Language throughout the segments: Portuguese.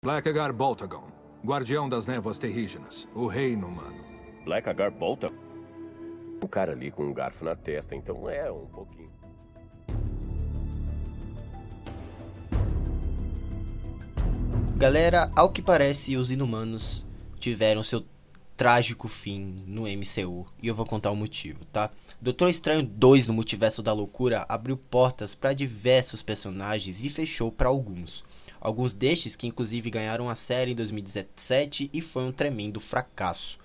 Blackagar Boltagon, guardião das névoas terrígenas, o reino humano. Blackagar Boltagon? O cara ali com um garfo na testa, então é um pouquinho. Galera, ao que parece, os inumanos tiveram seu trágico fim no MCU e eu vou contar o motivo, tá? Doutor Estranho 2 no Multiverso da Loucura abriu portas para diversos personagens e fechou para alguns. Alguns destes que inclusive ganharam a série em 2017 e foi um tremendo fracasso.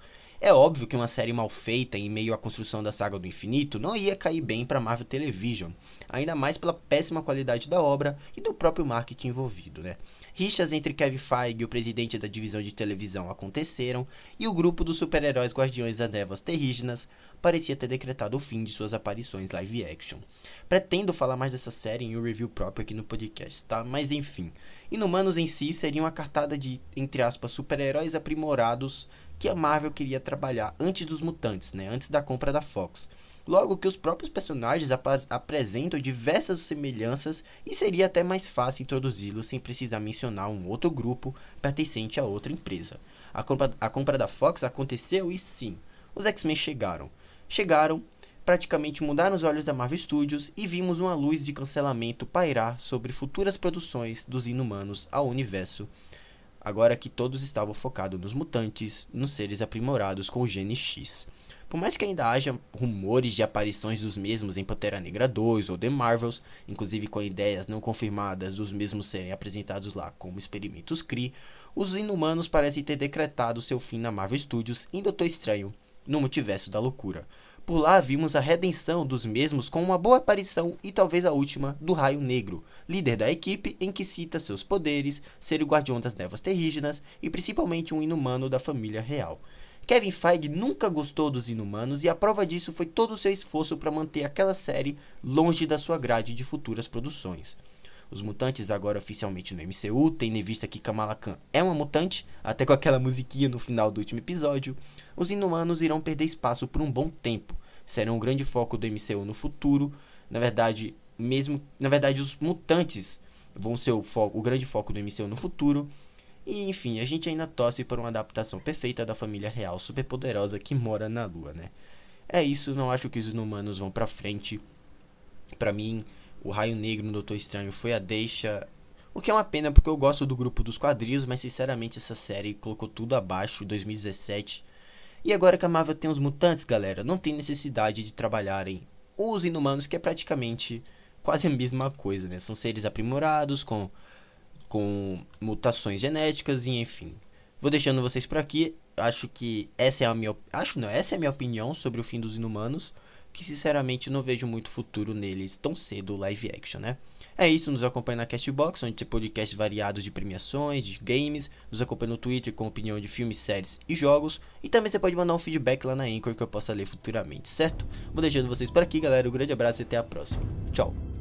É óbvio que uma série mal feita em meio à construção da saga do infinito não ia cair bem para Marvel Television, ainda mais pela péssima qualidade da obra e do próprio marketing envolvido, né? Rixas entre Kevin Feige, o presidente da divisão de televisão, aconteceram e o grupo dos super-heróis Guardiões das Névoas Terrígenas parecia ter decretado o fim de suas aparições live action. Pretendo falar mais dessa série em um review próprio aqui no podcast, tá? Mas enfim, Inumanos em si seriam uma cartada de, entre aspas, super-heróis aprimorados que a Marvel queria trabalhar antes dos mutantes, né, antes da compra da Fox. Logo que os próprios personagens ap apresentam diversas semelhanças e seria até mais fácil introduzi-los sem precisar mencionar um outro grupo pertencente a outra empresa. A compra, a compra da Fox aconteceu e sim, os X-Men chegaram. Chegaram, praticamente mudaram os olhos da Marvel Studios e vimos uma luz de cancelamento pairar sobre futuras produções dos Inumanos ao universo agora que todos estavam focados nos mutantes, nos seres aprimorados com o gene X. Por mais que ainda haja rumores de aparições dos mesmos em Pantera Negra 2 ou The Marvels, inclusive com ideias não confirmadas dos mesmos serem apresentados lá como experimentos Kree, os Inumanos parecem ter decretado seu fim na Marvel Studios em Doutor Estranho, no Multiverso da Loucura. Por lá vimos a redenção dos mesmos com uma boa aparição e talvez a última do Raio Negro, líder da equipe em que cita seus poderes, ser o guardião das névoas terrígenas e principalmente um inumano da família real. Kevin Feige nunca gostou dos Inumanos e a prova disso foi todo o seu esforço para manter aquela série longe da sua grade de futuras produções. Os mutantes agora oficialmente no MCU, tendo em vista que Kamala Khan é uma mutante, até com aquela musiquinha no final do último episódio, os inumanos irão perder espaço por um bom tempo. Serão um grande foco do MCU no futuro. Na verdade, mesmo, na verdade os mutantes vão ser o, foco, o grande foco do MCU no futuro. E enfim, a gente ainda torce por uma adaptação perfeita da família real superpoderosa que mora na lua, né? É isso, não acho que os inumanos vão pra frente. Para mim, o Raio Negro no Doutor Estranho foi a deixa. O que é uma pena porque eu gosto do grupo dos quadrinhos, mas sinceramente essa série colocou tudo abaixo em 2017. E agora que a Marvel tem os mutantes, galera, não tem necessidade de trabalharem os inumanos, que é praticamente quase a mesma coisa, né? São seres aprimorados com com mutações genéticas e enfim. Vou deixando vocês por aqui. Acho que essa é a minha acho não, essa é a minha opinião sobre o fim dos inumanos que sinceramente não vejo muito futuro neles tão cedo live action, né? É isso, nos acompanha na Castbox, onde tem podcasts variados de premiações, de games, nos acompanha no Twitter com opinião de filmes, séries e jogos, e também você pode mandar um feedback lá na Anchor que eu possa ler futuramente, certo? Vou deixando vocês por aqui, galera, um grande abraço e até a próxima. Tchau!